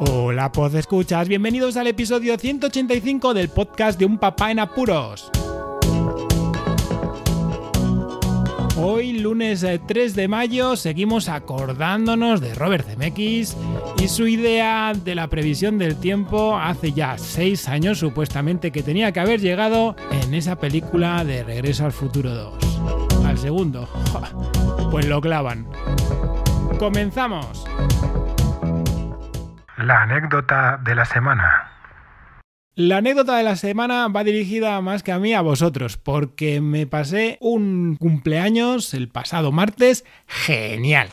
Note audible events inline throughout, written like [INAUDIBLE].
Hola, pod escuchas, bienvenidos al episodio 185 del podcast de Un Papá en Apuros. Hoy, lunes 3 de mayo, seguimos acordándonos de Robert Zemeckis y su idea de la previsión del tiempo hace ya 6 años supuestamente que tenía que haber llegado en esa película de Regreso al Futuro 2. Al segundo, [LAUGHS] pues lo clavan. ¡Comenzamos! La anécdota de la semana. La anécdota de la semana va dirigida más que a mí a vosotros, porque me pasé un cumpleaños el pasado martes genial.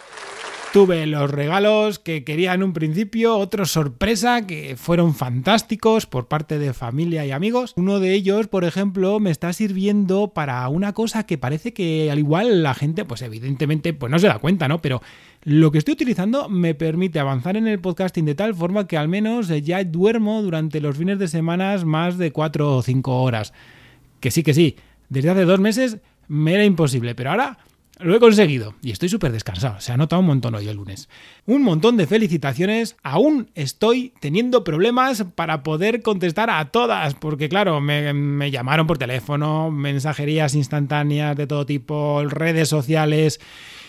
Tuve los regalos que quería en un principio, otros sorpresa que fueron fantásticos por parte de familia y amigos. Uno de ellos, por ejemplo, me está sirviendo para una cosa que parece que al igual la gente, pues evidentemente, pues no se da cuenta, ¿no? Pero lo que estoy utilizando me permite avanzar en el podcasting de tal forma que al menos ya duermo durante los fines de semana más de 4 o 5 horas. Que sí, que sí, desde hace dos meses me era imposible, pero ahora lo he conseguido y estoy súper descansado. Se ha notado un montón hoy el lunes. Un montón de felicitaciones. Aún estoy teniendo problemas para poder contestar a todas, porque claro, me, me, llamaron por teléfono, mensajerías instantáneas de todo tipo, redes sociales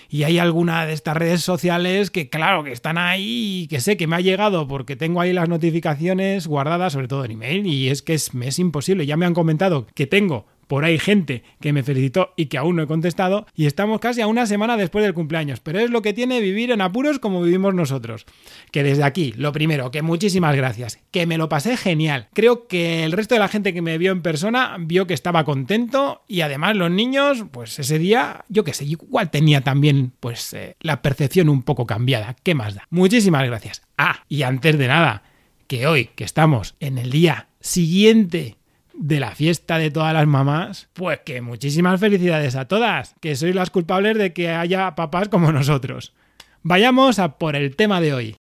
y hay alguna de estas redes sociales que claro que están ahí y que sé que me ha llegado porque tengo ahí las notificaciones guardadas sobre todo en email y es que es, me es imposible ya me han comentado que tengo por ahí gente que me felicitó y que aún no he contestado y estamos casi a una semana después del cumpleaños, pero es lo que tiene vivir en apuros como vivimos nosotros. Que desde aquí, lo primero, que muchísimas gracias, que me lo pasé genial. Creo que el resto de la gente que me vio en persona vio que estaba contento y además los niños, pues ese día, yo qué sé, igual tenía también pues eh, la percepción un poco cambiada. ¿Qué más da? Muchísimas gracias. Ah, y antes de nada, que hoy, que estamos en el día siguiente de la fiesta de todas las mamás, pues que muchísimas felicidades a todas, que sois las culpables de que haya papás como nosotros. Vayamos a por el tema de hoy.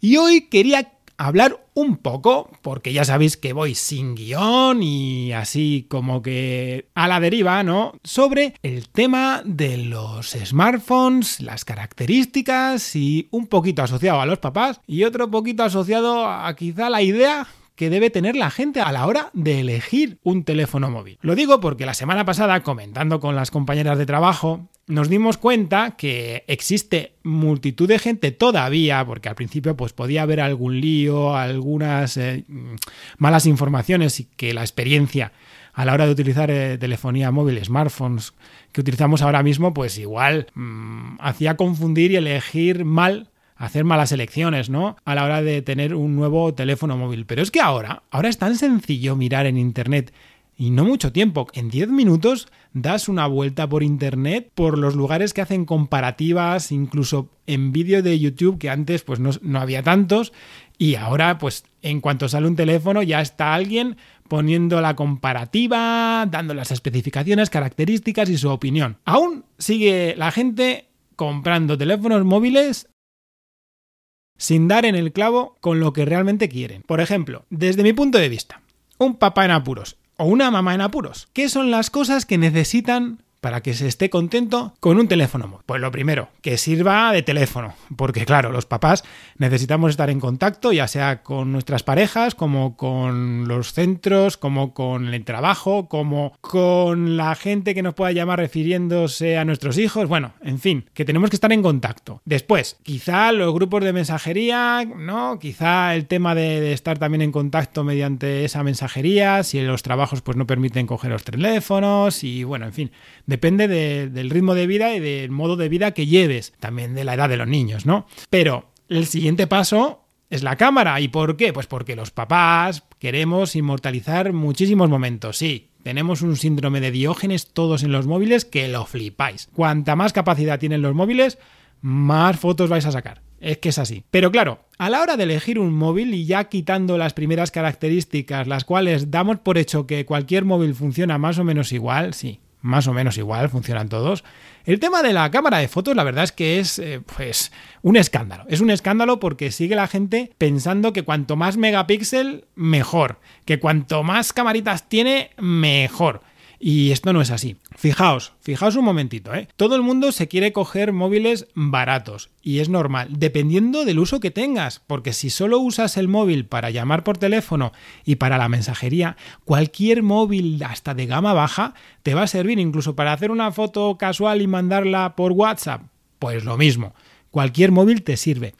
Y hoy quería hablar un poco, porque ya sabéis que voy sin guion y así como que a la deriva, ¿no? Sobre el tema de los smartphones, las características y un poquito asociado a los papás y otro poquito asociado a quizá la idea que debe tener la gente a la hora de elegir un teléfono móvil. Lo digo porque la semana pasada, comentando con las compañeras de trabajo, nos dimos cuenta que existe multitud de gente todavía, porque al principio pues podía haber algún lío, algunas eh, malas informaciones y que la experiencia a la hora de utilizar eh, telefonía móvil, smartphones que utilizamos ahora mismo, pues igual mmm, hacía confundir y elegir mal hacer malas elecciones, ¿no? A la hora de tener un nuevo teléfono móvil. Pero es que ahora, ahora es tan sencillo mirar en Internet y no mucho tiempo. En 10 minutos das una vuelta por internet, por los lugares que hacen comparativas, incluso en vídeos de YouTube que antes pues no, no, había tantos y ahora pues en cuanto sale un teléfono ya está alguien poniendo la comparativa, dando las especificaciones, características y su opinión. Aún sigue la gente comprando teléfonos móviles sin dar en el clavo con lo que realmente quieren. Por ejemplo, desde mi punto de vista, un papá en apuros o una mamá en apuros, ¿qué son las cosas que necesitan para que se esté contento con un teléfono móvil? Pues lo primero, que sirva de teléfono, porque claro, los papás necesitamos estar en contacto, ya sea con nuestras parejas, como con los centros, como con el trabajo, como con la gente que nos pueda llamar refiriéndose a nuestros hijos, bueno, en fin, que tenemos que estar en contacto. Después, quizá los grupos de mensajería, ¿no? Quizá el tema de, estar también en contacto mediante esa mensajería, si los trabajos pues no permiten coger los teléfonos y bueno, en fin, depende de, del ritmo de vida y del modo de vida que lleves, también de la edad de los niños, ¿no? Pero el siguiente paso es la cámara. ¿Y por qué? Pues porque los papás queremos inmortalizar muchísimos momentos, sí. Tenemos un síndrome de diógenes todos en los móviles que lo flipáis. Cuanta más capacidad tienen los móviles, más fotos vais a sacar. Es que es así. Pero claro, a la hora de elegir un móvil y ya quitando las primeras características, las cuales damos por hecho que cualquier móvil funciona más o menos igual, sí, más o menos igual, funcionan todos. El tema de la cámara de fotos, la verdad es que es eh, pues un escándalo. Es un escándalo porque sigue la gente pensando que cuanto más megapíxel, mejor. Que cuanto más camaritas tiene, mejor. Y esto no es así. Fijaos, fijaos un momentito, ¿eh? Todo el mundo se quiere coger móviles baratos y es normal, dependiendo del uso que tengas, porque si solo usas el móvil para llamar por teléfono y para la mensajería, cualquier móvil hasta de gama baja te va a servir incluso para hacer una foto casual y mandarla por WhatsApp. Pues lo mismo, cualquier móvil te sirve.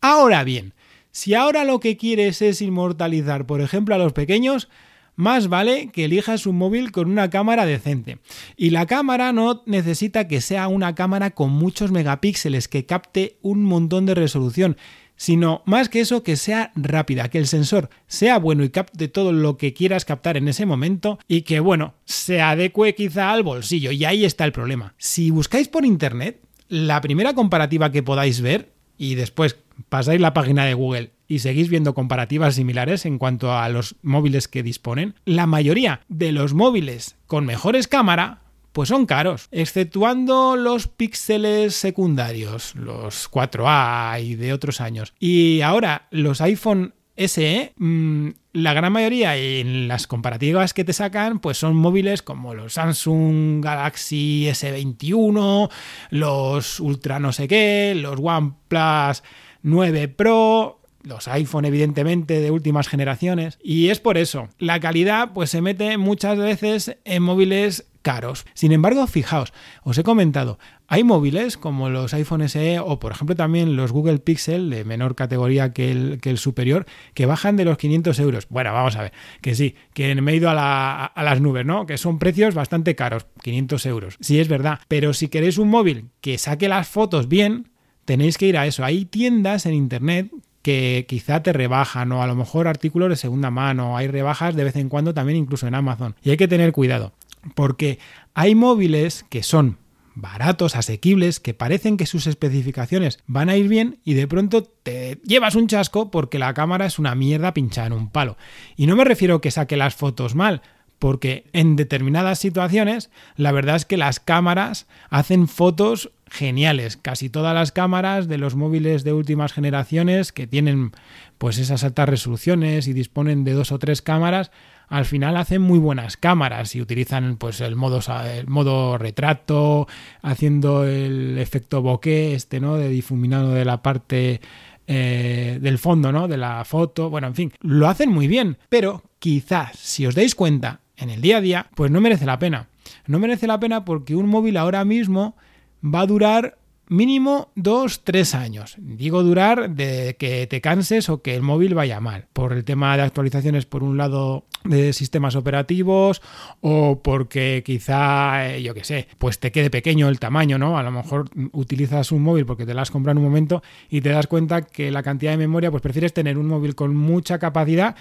Ahora bien, si ahora lo que quieres es inmortalizar, por ejemplo, a los pequeños, más vale que elijas un móvil con una cámara decente. Y la cámara no necesita que sea una cámara con muchos megapíxeles que capte un montón de resolución, sino más que eso que sea rápida, que el sensor sea bueno y capte todo lo que quieras captar en ese momento y que bueno, se adecue quizá al bolsillo. Y ahí está el problema. Si buscáis por internet, la primera comparativa que podáis ver y después pasáis la página de Google y seguís viendo comparativas similares en cuanto a los móviles que disponen, la mayoría de los móviles con mejores cámaras pues son caros, exceptuando los píxeles secundarios, los 4A y de otros años. Y ahora los iPhone SE, mm, la gran mayoría en las comparativas que te sacan, pues son móviles como los Samsung Galaxy S21, los Ultra no sé qué, los OnePlus 9 Pro, los iPhone evidentemente de últimas generaciones y es por eso la calidad pues se mete muchas veces en móviles caros. Sin embargo, fijaos, os he comentado, hay móviles como los iPhone SE o por ejemplo también los Google Pixel de menor categoría que el, que el superior que bajan de los 500 euros. Bueno, vamos a ver, que sí, que me he ido a, a las nubes, ¿no? Que son precios bastante caros, 500 euros. Sí, es verdad, pero si queréis un móvil que saque las fotos bien, tenéis que ir a eso. Hay tiendas en internet que quizá te rebajan o a lo mejor artículos de segunda mano, hay rebajas de vez en cuando también incluso en Amazon. Y hay que tener cuidado, porque hay móviles que son baratos, asequibles, que parecen que sus especificaciones van a ir bien y de pronto te llevas un chasco porque la cámara es una mierda pinchada en un palo. Y no me refiero que saque las fotos mal, porque en determinadas situaciones la verdad es que las cámaras hacen fotos geniales. Casi todas las cámaras de los móviles de últimas generaciones que tienen pues esas altas resoluciones y disponen de dos o tres cámaras, al final hacen muy buenas cámaras y utilizan pues el modo, el modo retrato, haciendo el efecto bokeh, este, ¿no? De difuminado de la parte eh, del fondo, ¿no? De la foto. Bueno, en fin, lo hacen muy bien, pero quizás, si os dais cuenta, en el día a día, pues no merece la pena. No merece la pena porque un móvil ahora mismo va a durar mínimo 2-3 años. Digo durar de que te canses o que el móvil vaya mal. Por el tema de actualizaciones, por un lado, de sistemas operativos o porque quizá, eh, yo qué sé, pues te quede pequeño el tamaño, ¿no? A lo mejor utilizas un móvil porque te lo has comprado en un momento y te das cuenta que la cantidad de memoria, pues prefieres tener un móvil con mucha capacidad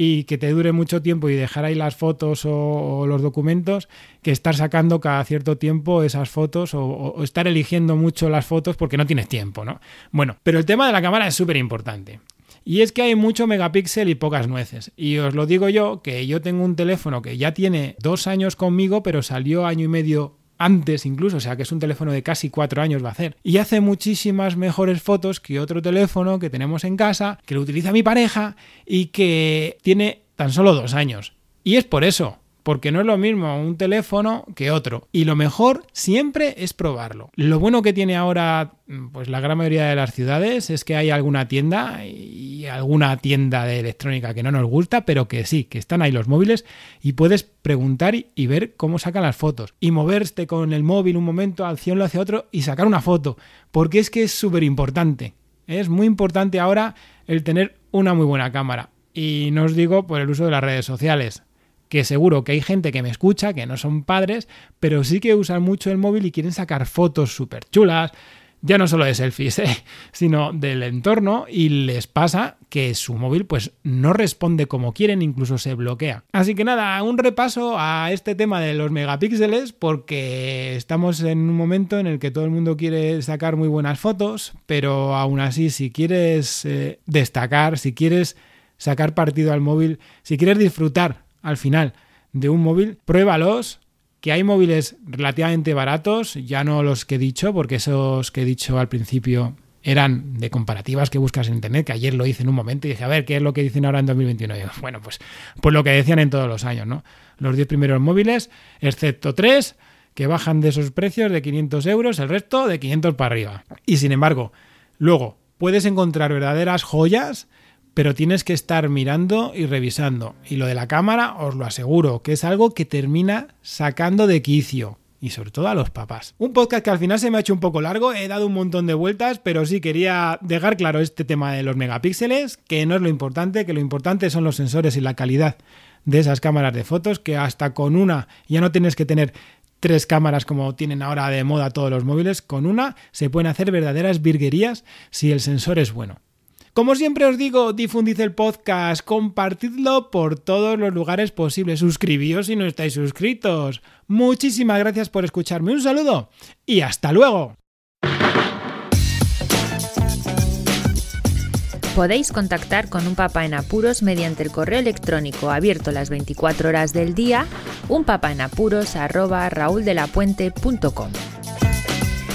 y que te dure mucho tiempo y dejar ahí las fotos o, los documentos que estar sacando cada cierto tiempo esas fotos o, estar eligiendo mucho las fotos porque no tienes tiempo, ¿no? Bueno, pero el tema de la cámara es súper importante. Y es que hay mucho megapíxel y pocas nueces. Y os lo digo yo, que yo tengo un teléfono que ya tiene dos años conmigo, pero salió año y medio antes incluso, o sea que es un teléfono de casi cuatro años va a hacer. Y hace muchísimas mejores fotos que otro teléfono que tenemos en casa, que lo utiliza mi pareja y que tiene tan solo dos años. Y es por eso, porque no es lo mismo un teléfono que otro. Y lo mejor siempre es probarlo. Lo bueno que tiene ahora pues la gran mayoría de las ciudades es que hay alguna tienda y alguna tienda de electrónica que no nos gusta, pero que sí, que están ahí los móviles y puedes preguntar y ver cómo sacan las fotos. Y moverte con el móvil un momento hacia uno hacia otro y sacar una foto, porque es que es súper importante. Es muy importante ahora el tener una muy buena cámara. Y no os digo por el uso de las redes sociales que seguro que hay gente que me escucha, que no son padres, pero sí que usan mucho el móvil y quieren sacar fotos súper chulas, ya no solo de selfies, [LAUGHS] ¿eh? sino del entorno y les pasa que su móvil pues no responde como quieren, incluso se bloquea. Así que nada, un repaso a este tema de los megapíxeles porque estamos en un momento en el que todo el mundo quiere sacar muy buenas fotos, pero aún así si quieres eh, destacar, si quieres sacar partido al móvil, si quieres disfrutar al final de un móvil, pruébalos, que hay móviles relativamente baratos, ya no los que he dicho, porque esos que he dicho al principio eran de comparativas que buscas en internet, que ayer lo hice en un momento y dije, a ver, ¿qué es lo que dicen ahora en 2021? [LAUGHS] bueno, pues, pues lo que decían en todos los años, ¿no? Los 10 primeros móviles, excepto 3, que bajan de esos precios de 500 euros, el resto de 500 para arriba. Y sin embargo, luego puedes encontrar verdaderas joyas, pero tienes que estar mirando y revisando. Y lo de la cámara, os lo aseguro, que es algo que termina sacando de quicio y sobre todo a los papás. Un podcast que al final se me ha hecho un poco largo, he dado un montón de vueltas, pero sí quería dejar claro este tema de los megapíxeles, que no es lo importante, que lo importante son los sensores y la calidad de esas cámaras de fotos, que hasta con una ya no tienes que tener tres cámaras como tienen ahora de moda todos los móviles, con una se pueden hacer verdaderas virguerías si el sensor es bueno. Como siempre os digo, difundid el podcast, compartidlo por todos los lugares posibles, suscribíos si no estáis suscritos. Muchísimas gracias por escucharme, un saludo y hasta luego. Podéis contactar con un papá en apuros mediante el correo electrónico abierto las 24 horas del día, unpapaenapuros@rauldelapuente.com.